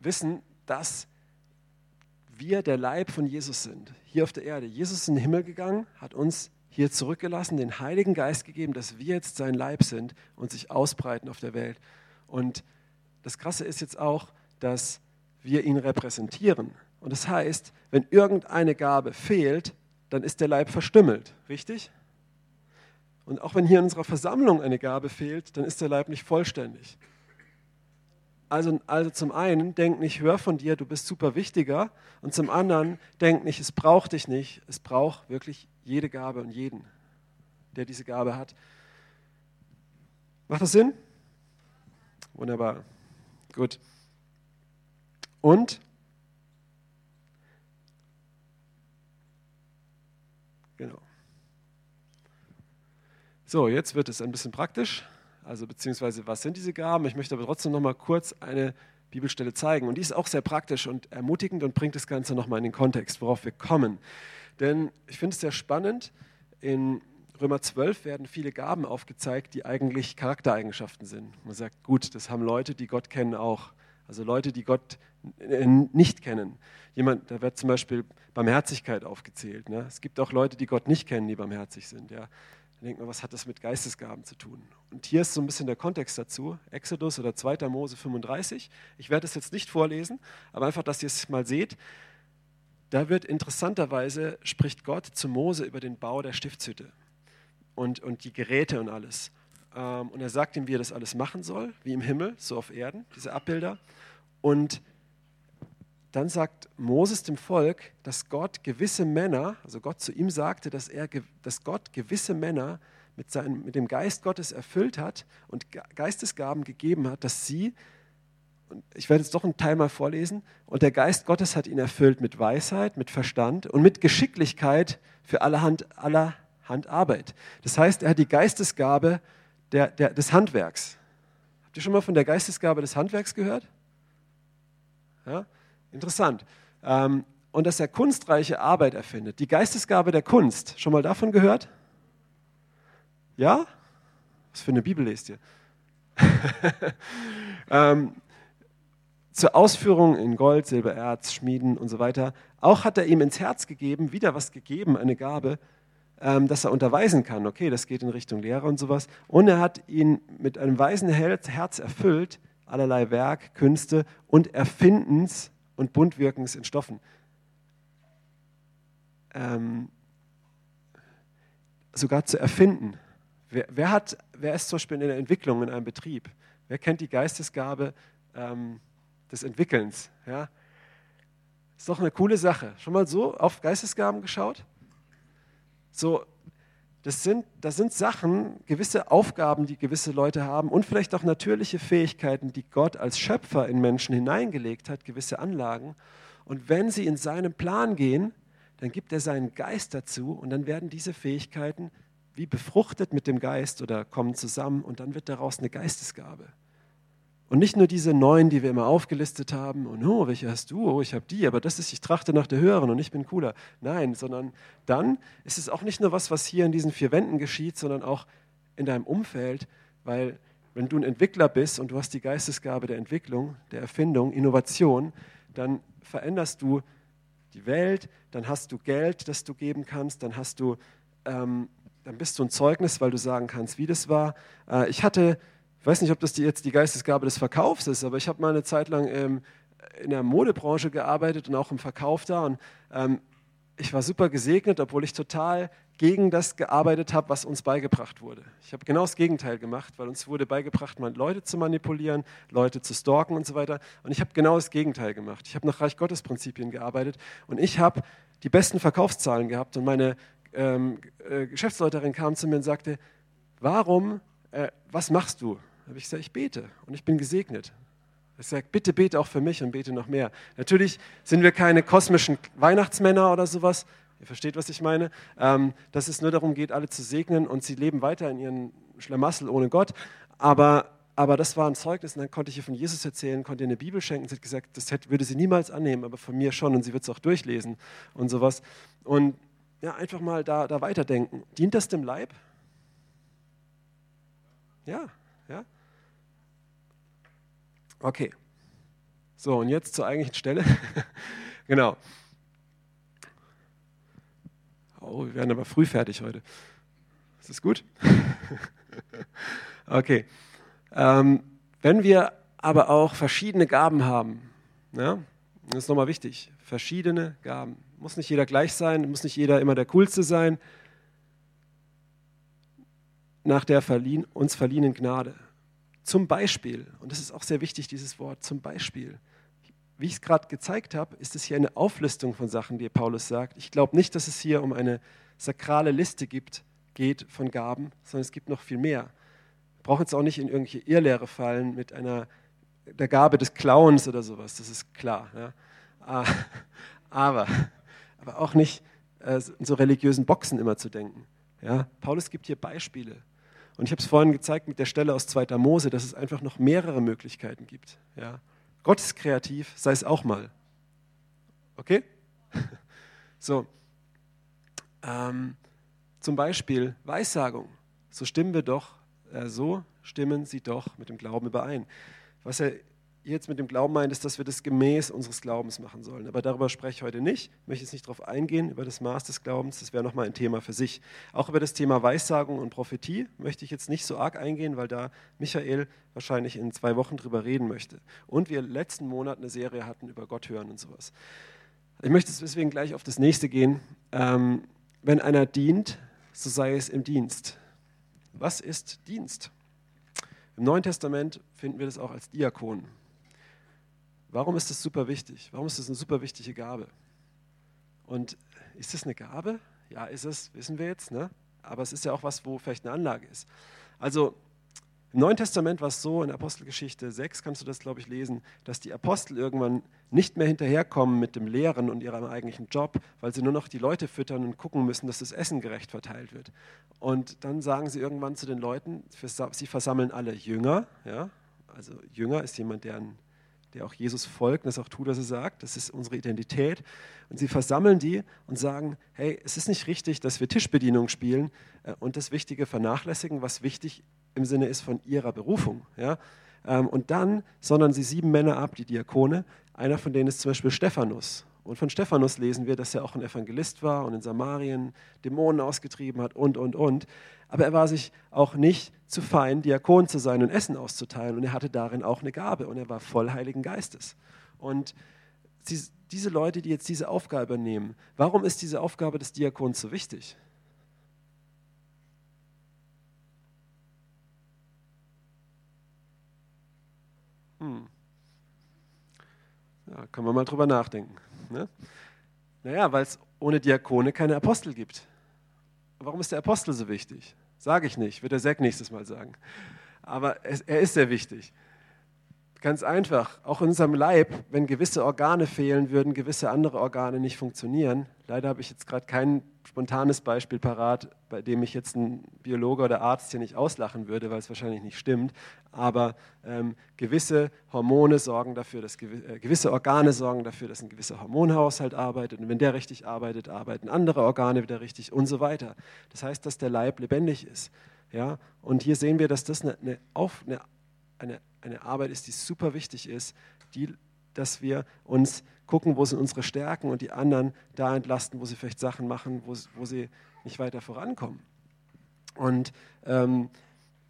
wissen, dass wir der Leib von Jesus sind, hier auf der Erde. Jesus ist in den Himmel gegangen, hat uns hier zurückgelassen, den Heiligen Geist gegeben, dass wir jetzt sein Leib sind und sich ausbreiten auf der Welt. Und das Krasse ist jetzt auch, dass wir ihn repräsentieren. Und das heißt, wenn irgendeine Gabe fehlt, dann ist der Leib verstümmelt. Richtig? Und auch wenn hier in unserer Versammlung eine Gabe fehlt, dann ist der Leib nicht vollständig. Also, also zum einen, denk nicht, hör von dir, du bist super wichtiger. Und zum anderen, denk nicht, es braucht dich nicht. Es braucht wirklich jede Gabe und jeden, der diese Gabe hat. Macht das Sinn? Wunderbar. Gut. Und genau. So, jetzt wird es ein bisschen praktisch also beziehungsweise was sind diese Gaben. Ich möchte aber trotzdem noch mal kurz eine Bibelstelle zeigen. Und die ist auch sehr praktisch und ermutigend und bringt das Ganze noch mal in den Kontext, worauf wir kommen. Denn ich finde es sehr spannend, in Römer 12 werden viele Gaben aufgezeigt, die eigentlich Charaktereigenschaften sind. Man sagt, gut, das haben Leute, die Gott kennen, auch. Also Leute, die Gott nicht kennen. Jemand, da wird zum Beispiel Barmherzigkeit aufgezählt. Ne? Es gibt auch Leute, die Gott nicht kennen, die barmherzig sind. Ja? Dann denkt man, was hat das mit Geistesgaben zu tun? Und hier ist so ein bisschen der Kontext dazu, Exodus oder 2. Mose 35. Ich werde es jetzt nicht vorlesen, aber einfach, dass ihr es mal seht. Da wird interessanterweise, spricht Gott zu Mose über den Bau der Stiftshütte und, und die Geräte und alles. Ähm, und er sagt ihm, wie er das alles machen soll, wie im Himmel, so auf Erden, diese Abbilder. Und dann sagt Moses dem Volk, dass Gott gewisse Männer, also Gott zu ihm sagte, dass, er, dass Gott gewisse Männer mit, seinem, mit dem Geist Gottes erfüllt hat und Geistesgaben gegeben hat, dass sie, ich werde jetzt doch einen Teil mal vorlesen, und der Geist Gottes hat ihn erfüllt mit Weisheit, mit Verstand und mit Geschicklichkeit für allerhand, allerhand Arbeit. Das heißt, er hat die Geistesgabe der, der, des Handwerks. Habt ihr schon mal von der Geistesgabe des Handwerks gehört? Ja? Interessant. Ähm, und dass er kunstreiche Arbeit erfindet. Die Geistesgabe der Kunst. Schon mal davon gehört? Ja? Was für eine Bibel lest ihr? ähm, zur Ausführung in Gold, Silber, Erz, Schmieden und so weiter. Auch hat er ihm ins Herz gegeben, wieder was gegeben, eine Gabe, ähm, dass er unterweisen kann. Okay, das geht in Richtung Lehre und sowas. Und er hat ihn mit einem weisen Herz erfüllt, allerlei Werk, Künste und Erfindens und Buntwirkens in Stoffen. Ähm, sogar zu erfinden. Wer, wer, hat, wer ist zum Beispiel in der Entwicklung in einem Betrieb? Wer kennt die Geistesgabe ähm, des Entwickelns? Ja? Ist doch eine coole Sache. Schon mal so auf Geistesgaben geschaut? So, das sind, das sind Sachen, gewisse Aufgaben, die gewisse Leute haben und vielleicht auch natürliche Fähigkeiten, die Gott als Schöpfer in Menschen hineingelegt hat, gewisse Anlagen. Und wenn sie in seinen Plan gehen, dann gibt er seinen Geist dazu und dann werden diese Fähigkeiten wie befruchtet mit dem Geist oder kommen zusammen und dann wird daraus eine Geistesgabe. Und nicht nur diese neun, die wir immer aufgelistet haben, und oh, welche hast du? Oh, ich habe die, aber das ist, ich trachte nach der höheren und ich bin cooler. Nein, sondern dann ist es auch nicht nur was, was hier in diesen vier Wänden geschieht, sondern auch in deinem Umfeld, weil wenn du ein Entwickler bist und du hast die Geistesgabe der Entwicklung, der Erfindung, Innovation, dann veränderst du die Welt, dann hast du Geld, das du geben kannst, dann hast du, ähm, dann bist du ein Zeugnis, weil du sagen kannst, wie das war. Äh, ich hatte ich weiß nicht, ob das die, jetzt die Geistesgabe des Verkaufs ist, aber ich habe mal eine Zeit lang ähm, in der Modebranche gearbeitet und auch im Verkauf da. Und ähm, ich war super gesegnet, obwohl ich total gegen das gearbeitet habe, was uns beigebracht wurde. Ich habe genau das Gegenteil gemacht, weil uns wurde beigebracht, Leute zu manipulieren, Leute zu stalken und so weiter. Und ich habe genau das Gegenteil gemacht. Ich habe nach Reich Gottes Prinzipien gearbeitet und ich habe die besten Verkaufszahlen gehabt. Und meine ähm, äh, Geschäftsleiterin kam zu mir und sagte, warum, äh, was machst du? Habe ich gesagt, ich bete und ich bin gesegnet. Ich sage, bitte bete auch für mich und bete noch mehr. Natürlich sind wir keine kosmischen Weihnachtsmänner oder sowas. Ihr versteht, was ich meine. Ähm, dass es nur darum geht, alle zu segnen und sie leben weiter in ihren Schlamassel ohne Gott. Aber, aber das war ein Zeugnis und dann konnte ich ihr von Jesus erzählen, konnte ihr eine Bibel schenken. Sie hat gesagt, das hätte, würde sie niemals annehmen, aber von mir schon und sie wird es auch durchlesen und sowas. Und ja, einfach mal da, da weiterdenken. Dient das dem Leib? Ja, ja? Okay. So, und jetzt zur eigentlichen Stelle. genau. Oh, wir werden aber früh fertig heute. Ist das gut? okay. Ähm, wenn wir aber auch verschiedene Gaben haben, ja, das ist nochmal wichtig, verschiedene Gaben. Muss nicht jeder gleich sein, muss nicht jeder immer der Coolste sein. Nach der verliehen, uns verliehenen Gnade. Zum Beispiel, und das ist auch sehr wichtig, dieses Wort, zum Beispiel. Wie ich es gerade gezeigt habe, ist es hier eine Auflistung von Sachen, die Paulus sagt. Ich glaube nicht, dass es hier um eine sakrale Liste gibt, geht von Gaben, sondern es gibt noch viel mehr. Wir brauchen jetzt auch nicht in irgendwelche Irrlehre fallen mit einer der Gabe des Clowns oder sowas, das ist klar. Ja. Ah, aber, aber auch nicht äh, in so religiösen Boxen immer zu denken. Ja. Paulus gibt hier Beispiele. Und ich habe es vorhin gezeigt mit der Stelle aus 2. Mose, dass es einfach noch mehrere Möglichkeiten gibt. Ja. Gott ist kreativ, sei es auch mal. Okay? So. Ähm, zum Beispiel Weissagung. So stimmen wir doch, äh, so stimmen sie doch mit dem Glauben überein. Was er jetzt mit dem Glauben meint, ist, dass wir das gemäß unseres Glaubens machen sollen. Aber darüber spreche ich heute nicht. Ich möchte jetzt nicht darauf eingehen, über das Maß des Glaubens. Das wäre nochmal ein Thema für sich. Auch über das Thema Weissagung und Prophetie möchte ich jetzt nicht so arg eingehen, weil da Michael wahrscheinlich in zwei Wochen drüber reden möchte. Und wir letzten Monat eine Serie hatten über Gott hören und sowas. Ich möchte deswegen gleich auf das nächste gehen. Ähm, wenn einer dient, so sei es im Dienst. Was ist Dienst? Im Neuen Testament finden wir das auch als Diakon. Warum ist das super wichtig? Warum ist das eine super wichtige Gabe? Und ist das eine Gabe? Ja, ist es, wissen wir jetzt, ne? aber es ist ja auch was, wo vielleicht eine Anlage ist. Also im Neuen Testament war es so, in Apostelgeschichte 6 kannst du das, glaube ich, lesen, dass die Apostel irgendwann nicht mehr hinterherkommen mit dem Lehren und ihrem eigentlichen Job, weil sie nur noch die Leute füttern und gucken müssen, dass das Essen gerecht verteilt wird. Und dann sagen sie irgendwann zu den Leuten, sie versammeln alle Jünger. Ja? Also Jünger ist jemand, der ein der auch Jesus folgt und das auch tut, was er sagt. Das ist unsere Identität. Und sie versammeln die und sagen, hey, es ist nicht richtig, dass wir Tischbedienung spielen äh, und das Wichtige vernachlässigen, was wichtig im Sinne ist von ihrer Berufung. Ja? Ähm, und dann sondern sie sieben Männer ab, die Diakone. Einer von denen ist zum Beispiel Stephanus. Und von Stephanus lesen wir, dass er auch ein Evangelist war und in Samarien Dämonen ausgetrieben hat und, und, und. Aber er war sich auch nicht zu fein, Diakon zu sein und Essen auszuteilen. Und er hatte darin auch eine Gabe und er war voll Heiligen Geistes. Und diese Leute, die jetzt diese Aufgabe übernehmen, warum ist diese Aufgabe des Diakons so wichtig? Hm. Ja, können wir mal drüber nachdenken. Ne? Naja, weil es ohne Diakone keine Apostel gibt. Warum ist der Apostel so wichtig? Sage ich nicht, wird der Zack nächstes Mal sagen. Aber es, er ist sehr wichtig. Ganz einfach, auch in unserem Leib, wenn gewisse Organe fehlen, würden gewisse andere Organe nicht funktionieren. Leider habe ich jetzt gerade kein spontanes Beispiel parat, bei dem ich jetzt ein Biologe oder Arzt hier nicht auslachen würde, weil es wahrscheinlich nicht stimmt. Aber ähm, gewisse Hormone sorgen dafür, dass gew äh, gewisse Organe sorgen dafür, dass ein gewisser Hormonhaushalt arbeitet. Und wenn der richtig arbeitet, arbeiten andere Organe wieder richtig und so weiter. Das heißt, dass der Leib lebendig ist. Ja? Und hier sehen wir, dass das eine, eine, Auf, eine, eine eine Arbeit ist, die super wichtig ist, die, dass wir uns gucken, wo sind unsere Stärken und die anderen da entlasten, wo sie vielleicht Sachen machen, wo, wo sie nicht weiter vorankommen. Und ähm,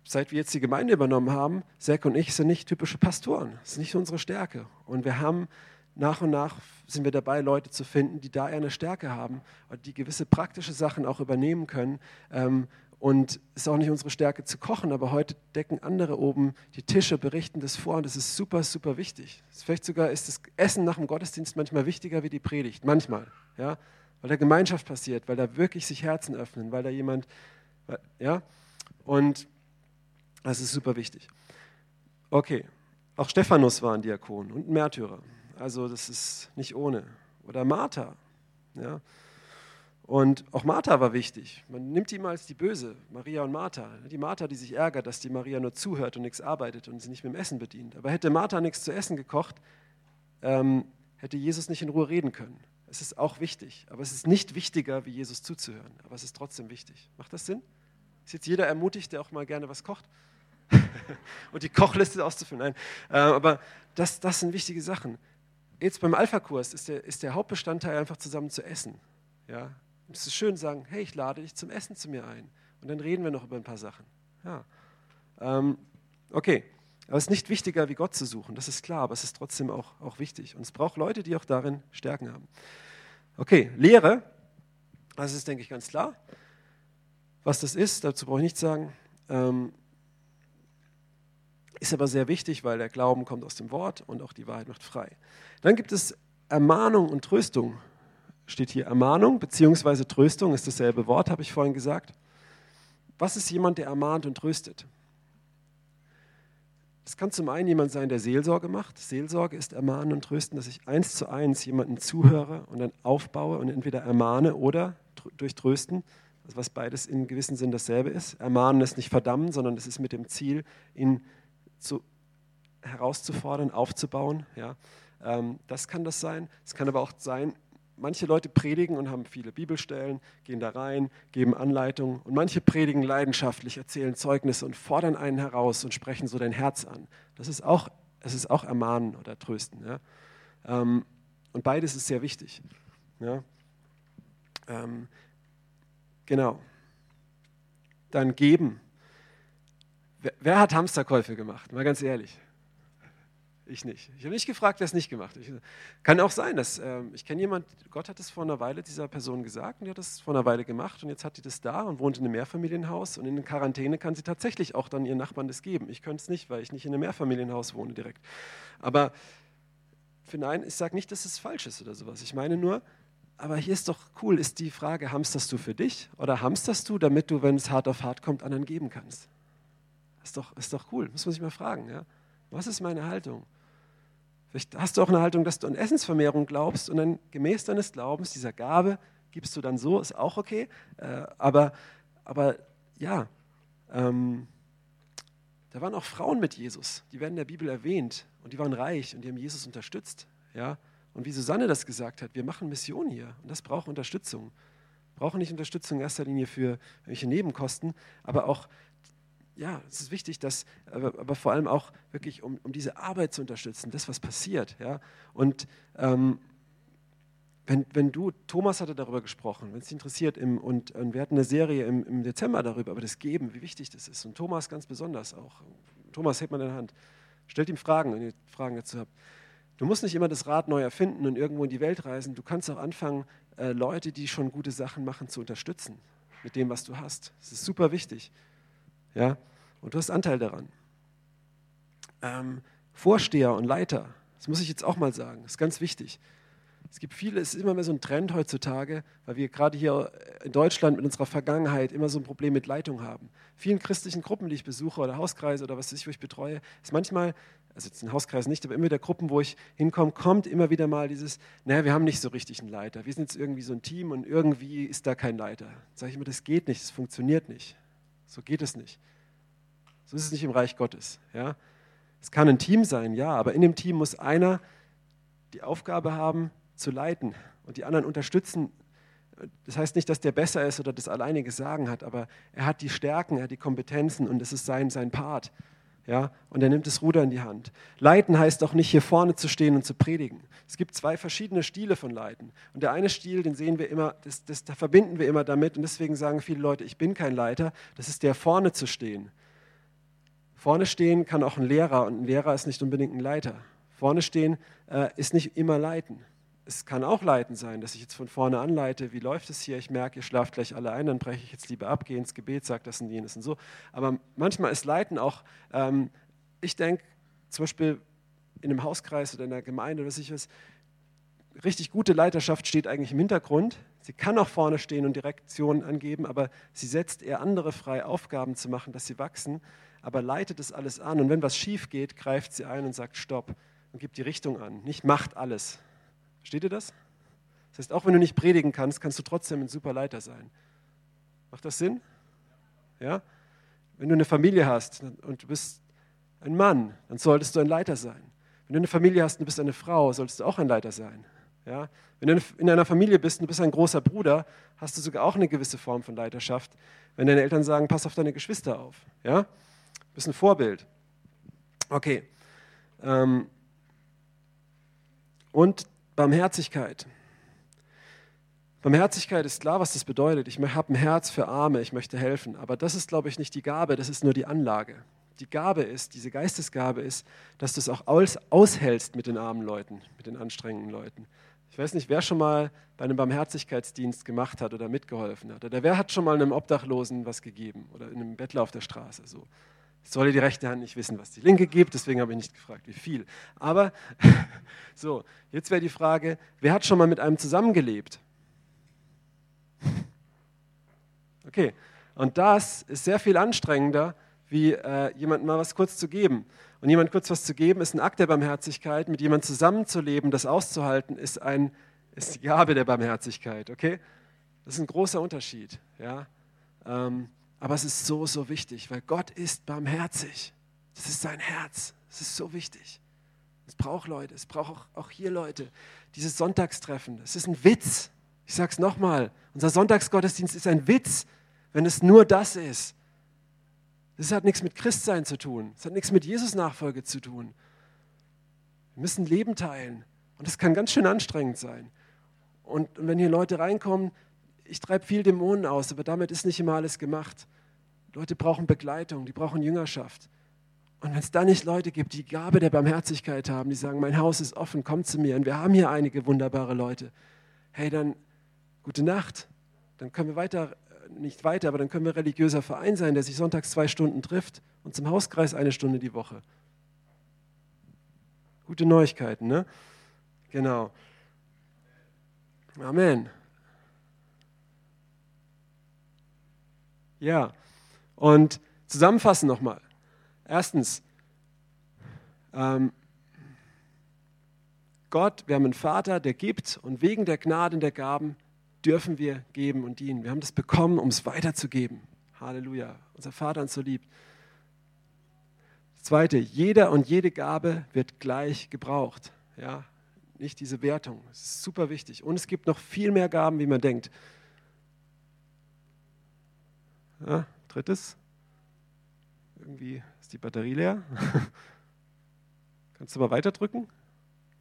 seit wir jetzt die Gemeinde übernommen haben, Zack und ich sind nicht typische Pastoren. Das ist nicht unsere Stärke. Und wir haben nach und nach sind wir dabei, Leute zu finden, die da eher eine Stärke haben und die gewisse praktische Sachen auch übernehmen können, ähm, und es ist auch nicht unsere Stärke zu kochen, aber heute decken andere oben die Tische, berichten das vor und das ist super, super wichtig. Vielleicht sogar ist das Essen nach dem Gottesdienst manchmal wichtiger wie die Predigt. Manchmal, ja, weil da Gemeinschaft passiert, weil da wirklich sich Herzen öffnen, weil da jemand, ja, und das ist super wichtig. Okay, auch Stephanus war ein Diakon und ein Märtyrer. Also das ist nicht ohne. Oder Martha, ja. Und auch Martha war wichtig. Man nimmt die mal als die Böse, Maria und Martha. Die Martha, die sich ärgert, dass die Maria nur zuhört und nichts arbeitet und sie nicht mit dem Essen bedient. Aber hätte Martha nichts zu essen gekocht, ähm, hätte Jesus nicht in Ruhe reden können. Es ist auch wichtig, aber es ist nicht wichtiger, wie Jesus zuzuhören. Aber es ist trotzdem wichtig. Macht das Sinn? Ist jetzt jeder ermutigt, der auch mal gerne was kocht? und die Kochliste auszufüllen? Nein. Äh, aber das, das sind wichtige Sachen. Jetzt beim Alpha-Kurs ist der, ist der Hauptbestandteil einfach zusammen zu essen. Ja, es ist schön sagen, hey, ich lade dich zum Essen zu mir ein. Und dann reden wir noch über ein paar Sachen. Ja. Ähm, okay, aber es ist nicht wichtiger, wie Gott zu suchen, das ist klar, aber es ist trotzdem auch, auch wichtig. Und es braucht Leute, die auch darin Stärken haben. Okay, Lehre, das ist, denke ich, ganz klar. Was das ist, dazu brauche ich nichts sagen. Ähm, ist aber sehr wichtig, weil der Glauben kommt aus dem Wort und auch die Wahrheit macht frei. Dann gibt es Ermahnung und Tröstung steht hier Ermahnung bzw. Tröstung, ist dasselbe Wort, habe ich vorhin gesagt. Was ist jemand, der ermahnt und tröstet? Das kann zum einen jemand sein, der Seelsorge macht. Seelsorge ist ermahnen und trösten, dass ich eins zu eins jemanden zuhöre und dann aufbaue und entweder ermahne oder durch Trösten, also was beides in gewissem Sinn dasselbe ist. Ermahnen ist nicht verdammen, sondern es ist mit dem Ziel, ihn zu, herauszufordern, aufzubauen. Ja. Ähm, das kann das sein. Es kann aber auch sein, manche Leute predigen und haben viele Bibelstellen, gehen da rein, geben Anleitungen und manche predigen leidenschaftlich, erzählen Zeugnisse und fordern einen heraus und sprechen so dein Herz an. Das ist auch, es ist auch ermahnen oder trösten. Ja? Ähm, und beides ist sehr wichtig. Ja? Ähm, genau. Dann geben. Wer, wer hat Hamsterkäufe gemacht? Mal ganz ehrlich. Ich nicht. Ich habe nicht gefragt, wer es nicht gemacht hat. Kann auch sein, dass ähm, ich kenne jemanden, Gott hat es vor einer Weile dieser Person gesagt und die hat es vor einer Weile gemacht und jetzt hat die das da und wohnt in einem Mehrfamilienhaus und in der Quarantäne kann sie tatsächlich auch dann ihren Nachbarn das geben. Ich könnte es nicht, weil ich nicht in einem Mehrfamilienhaus wohne direkt. Aber für nein, ich sage nicht, dass es falsch ist oder sowas. Ich meine nur, aber hier ist doch cool, ist die Frage, hamsterst du für dich oder hamsterst du, damit du, wenn es hart auf hart kommt, anderen geben kannst? Ist doch, ist doch cool, muss man sich mal fragen. Ja? Was ist meine Haltung? Vielleicht hast du auch eine Haltung, dass du an Essensvermehrung glaubst und dann gemäß deines Glaubens, dieser Gabe, gibst du dann so, ist auch okay. Äh, aber, aber ja, ähm, da waren auch Frauen mit Jesus, die werden in der Bibel erwähnt und die waren reich und die haben Jesus unterstützt. Ja? Und wie Susanne das gesagt hat, wir machen Mission hier und das braucht Unterstützung. Brauchen nicht Unterstützung in erster Linie für irgendwelche Nebenkosten, aber auch ja, es ist wichtig, dass, aber, aber, vor allem auch wirklich, um, um diese Arbeit zu unterstützen, das, was passiert. Ja? Und ähm, wenn, wenn du, Thomas hatte darüber gesprochen, wenn es dich interessiert, im, und, und, wir hatten eine Serie im, im, Dezember darüber, über das Geben, wie wichtig das ist. Und Thomas ganz besonders auch. Thomas, hebt mal deine Hand. Stellt ihm Fragen, wenn ihr Fragen dazu habt. Du musst nicht immer das Rad neu erfinden und irgendwo in die Welt reisen. Du kannst auch anfangen, äh, Leute, die schon gute Sachen machen, zu unterstützen mit dem, was du hast. Das ist super wichtig. Ja? Und du hast Anteil daran. Ähm, Vorsteher und Leiter, das muss ich jetzt auch mal sagen, das ist ganz wichtig. Es gibt viele, es ist immer mehr so ein Trend heutzutage, weil wir gerade hier in Deutschland mit unserer Vergangenheit immer so ein Problem mit Leitung haben. Vielen christlichen Gruppen, die ich besuche oder Hauskreise oder was weiß ich, wo ich betreue, ist manchmal, also jetzt ein Hauskreis nicht, aber immer wieder Gruppen, wo ich hinkomme, kommt immer wieder mal dieses, naja, wir haben nicht so richtig einen Leiter. Wir sind jetzt irgendwie so ein Team und irgendwie ist da kein Leiter. Sage ich immer, das geht nicht, das funktioniert nicht. So geht es nicht. So ist es nicht im Reich Gottes. Ja? Es kann ein Team sein, ja, aber in dem Team muss einer die Aufgabe haben, zu leiten und die anderen unterstützen. Das heißt nicht, dass der besser ist oder das alleinige Sagen hat, aber er hat die Stärken, er hat die Kompetenzen und es ist sein, sein Part. Ja, und er nimmt das Ruder in die Hand. Leiten heißt auch nicht, hier vorne zu stehen und zu predigen. Es gibt zwei verschiedene Stile von Leiten. Und der eine Stil, den sehen wir immer, das, das, da verbinden wir immer damit. Und deswegen sagen viele Leute, ich bin kein Leiter. Das ist der vorne zu stehen. Vorne stehen kann auch ein Lehrer und ein Lehrer ist nicht unbedingt ein Leiter. Vorne stehen äh, ist nicht immer leiten es kann auch leiten sein, dass ich jetzt von vorne anleite, wie läuft es hier, ich merke, ihr schlaft gleich alle ein, dann breche ich jetzt lieber ab, gehe ins Gebet, sage das und jenes und so. Aber manchmal ist Leiten auch, ähm, ich denke zum Beispiel in einem Hauskreis oder in einer Gemeinde oder was ich was, richtig gute Leiterschaft steht eigentlich im Hintergrund. Sie kann auch vorne stehen und Direktionen angeben, aber sie setzt eher andere frei, Aufgaben zu machen, dass sie wachsen, aber leitet es alles an. Und wenn was schief geht, greift sie ein und sagt Stopp und gibt die Richtung an. Nicht macht alles, Versteht ihr das? Das heißt, auch wenn du nicht predigen kannst, kannst du trotzdem ein super Leiter sein. Macht das Sinn? Ja? Wenn du eine Familie hast und du bist ein Mann, dann solltest du ein Leiter sein. Wenn du eine Familie hast und du bist eine Frau, solltest du auch ein Leiter sein. Ja? Wenn du in einer Familie bist und du bist ein großer Bruder, hast du sogar auch eine gewisse Form von Leiterschaft. Wenn deine Eltern sagen, pass auf deine Geschwister auf. Ja? Du bist ein Vorbild. Okay. Ähm, und Barmherzigkeit. Barmherzigkeit ist klar, was das bedeutet. Ich habe ein Herz für Arme, ich möchte helfen. Aber das ist, glaube ich, nicht die Gabe, das ist nur die Anlage. Die Gabe ist, diese Geistesgabe ist, dass du es auch aus, aushältst mit den armen Leuten, mit den anstrengenden Leuten. Ich weiß nicht, wer schon mal bei einem Barmherzigkeitsdienst gemacht hat oder mitgeholfen hat. Oder wer hat schon mal einem Obdachlosen was gegeben oder einem Bettler auf der Straße. So. Ich soll die rechte Hand nicht wissen, was die linke gibt, deswegen habe ich nicht gefragt, wie viel. Aber so, jetzt wäre die Frage, wer hat schon mal mit einem zusammengelebt? Okay, und das ist sehr viel anstrengender, wie äh, jemandem mal was kurz zu geben. Und jemand kurz was zu geben, ist ein Akt der Barmherzigkeit. Mit jemandem zusammenzuleben, das auszuhalten, ist, ein, ist die Gabe der Barmherzigkeit. Okay? Das ist ein großer Unterschied. Ja? Ähm, aber es ist so, so wichtig, weil Gott ist barmherzig. Das ist sein Herz. Das ist so wichtig. Es braucht Leute, es braucht auch, auch hier Leute. Dieses Sonntagstreffen, es ist ein Witz. Ich sage es nochmal, unser Sonntagsgottesdienst ist ein Witz, wenn es nur das ist. Das hat nichts mit Christsein zu tun. Es hat nichts mit Jesus-Nachfolge zu tun. Wir müssen Leben teilen. Und das kann ganz schön anstrengend sein. Und wenn hier Leute reinkommen, ich treibe viel Dämonen aus, aber damit ist nicht immer alles gemacht. Leute brauchen Begleitung, die brauchen Jüngerschaft. Und wenn es da nicht Leute gibt, die Gabe der Barmherzigkeit haben, die sagen, mein Haus ist offen, komm zu mir. Und wir haben hier einige wunderbare Leute. Hey, dann gute Nacht. Dann können wir weiter, nicht weiter, aber dann können wir religiöser Verein sein, der sich sonntags zwei Stunden trifft und zum Hauskreis eine Stunde die Woche. Gute Neuigkeiten, ne? Genau. Amen. Ja, und zusammenfassen nochmal. Erstens, ähm, Gott, wir haben einen Vater, der gibt und wegen der Gnade und der Gaben dürfen wir geben und dienen. Wir haben das bekommen, um es weiterzugeben. Halleluja. Unser Vater uns so liebt. Das Zweite, jeder und jede Gabe wird gleich gebraucht. Ja, nicht diese Wertung. Das ist super wichtig. Und es gibt noch viel mehr Gaben, wie man denkt. Ja, drittes, irgendwie ist die Batterie leer. Kannst du mal weiter drücken?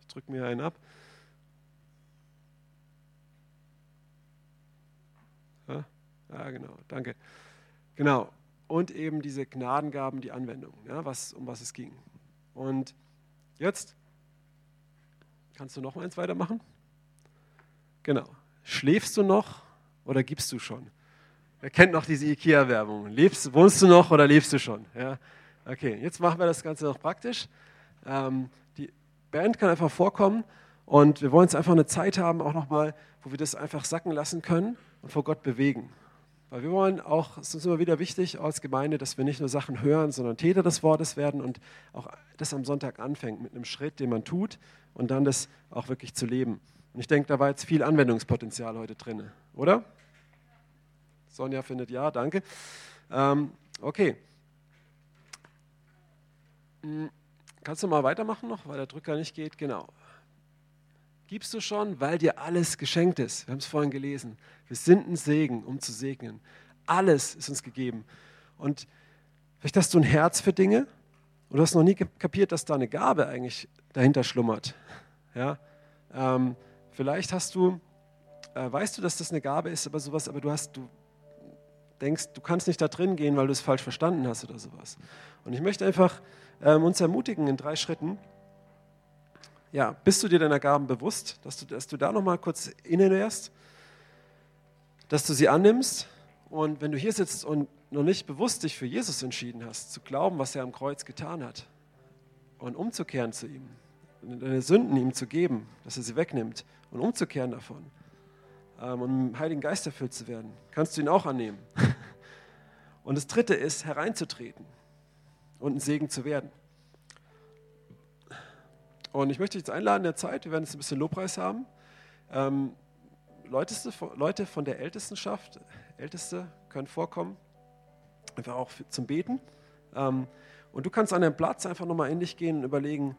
Ich drücke mir einen ab. Ja, genau, danke. Genau. Und eben diese Gnadengaben, die Anwendung, ja, was, um was es ging. Und jetzt kannst du noch eins weitermachen. Genau. Schläfst du noch oder gibst du schon? Wer kennt noch diese IKEA-Werbung? wohnst du noch oder lebst du schon? Ja? Okay, jetzt machen wir das Ganze noch praktisch. Ähm, die Band kann einfach vorkommen und wir wollen jetzt einfach eine Zeit haben, auch nochmal, wo wir das einfach sacken lassen können und vor Gott bewegen. Weil wir wollen auch, es ist uns immer wieder wichtig als Gemeinde, dass wir nicht nur Sachen hören, sondern Täter des Wortes werden und auch das am Sonntag anfängt mit einem Schritt, den man tut und dann das auch wirklich zu leben. Und ich denke, da war jetzt viel Anwendungspotenzial heute drin, oder? Sonja findet ja, danke. Ähm, okay. Hm, kannst du mal weitermachen noch, weil der Drücker nicht geht? Genau. Gibst du schon, weil dir alles geschenkt ist. Wir haben es vorhin gelesen. Wir sind ein Segen, um zu segnen. Alles ist uns gegeben. Und vielleicht hast du ein Herz für Dinge und du hast noch nie kapiert, dass da eine Gabe eigentlich dahinter schlummert. Ja? Ähm, vielleicht hast du, äh, weißt du, dass das eine Gabe ist, aber sowas, aber du hast, du denkst, du kannst nicht da drin gehen, weil du es falsch verstanden hast oder sowas. Und ich möchte einfach ähm, uns ermutigen in drei Schritten. Ja, bist du dir deiner Gaben bewusst, dass du, dass du da nochmal kurz innehörst, dass du sie annimmst und wenn du hier sitzt und noch nicht bewusst dich für Jesus entschieden hast, zu glauben, was er am Kreuz getan hat und umzukehren zu ihm, deine Sünden ihm zu geben, dass er sie wegnimmt und umzukehren davon, ähm, und dem Heiligen Geist erfüllt zu werden, kannst du ihn auch annehmen. Und das Dritte ist, hereinzutreten und ein Segen zu werden. Und ich möchte dich jetzt einladen in der Zeit, wir werden jetzt ein bisschen Lobpreis haben. Ähm, Leute, von der Ältestenschaft, Älteste können vorkommen, einfach auch zum Beten. Ähm, und du kannst an deinem Platz einfach nochmal in dich gehen und überlegen,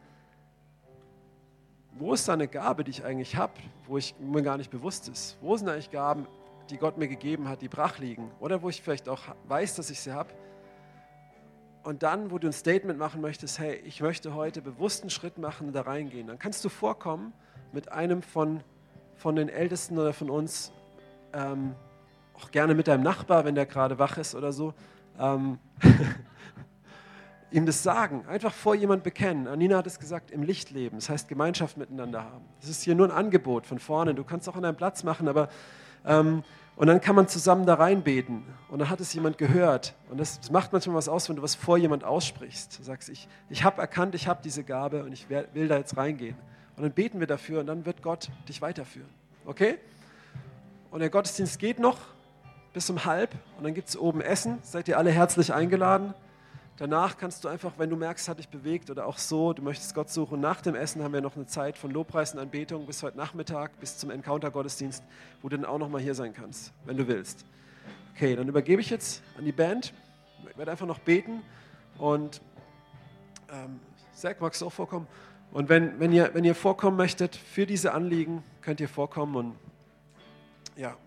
wo ist da eine Gabe, die ich eigentlich habe, wo ich mir gar nicht bewusst ist? Wo sind eigentlich Gaben, die Gott mir gegeben hat, die brach liegen? Oder wo ich vielleicht auch weiß, dass ich sie habe? Und dann, wo du ein Statement machen möchtest, hey, ich möchte heute bewusst einen Schritt machen und da reingehen, dann kannst du vorkommen mit einem von, von den Ältesten oder von uns, ähm, auch gerne mit deinem Nachbar, wenn der gerade wach ist oder so. Ähm, ihm das sagen, einfach vor jemand bekennen. Anina hat es gesagt, im Licht leben. Das heißt Gemeinschaft miteinander haben. Das ist hier nur ein Angebot von vorne. Du kannst auch an deinem Platz machen, aber und dann kann man zusammen da reinbeten. Und dann hat es jemand gehört. Und das, das, macht manchmal was aus, wenn du was vor jemand aussprichst. Du sagst, ich, ich habe erkannt, ich habe diese Gabe und ich will da jetzt reingehen. Und dann beten wir dafür und dann wird Gott dich weiterführen. Okay? Und der Gottesdienst geht noch bis um halb und dann gibt es oben Essen. Seid ihr alle herzlich eingeladen. Danach kannst du einfach, wenn du merkst, hat dich bewegt oder auch so, du möchtest Gott suchen. Nach dem Essen haben wir noch eine Zeit von Lobpreis und Anbetung bis heute Nachmittag, bis zum Encounter-Gottesdienst, wo du dann auch nochmal hier sein kannst, wenn du willst. Okay, dann übergebe ich jetzt an die Band. Ich werde einfach noch beten und ähm, Zach, magst du auch vorkommen? Und wenn, wenn, ihr, wenn ihr vorkommen möchtet für diese Anliegen, könnt ihr vorkommen und ja,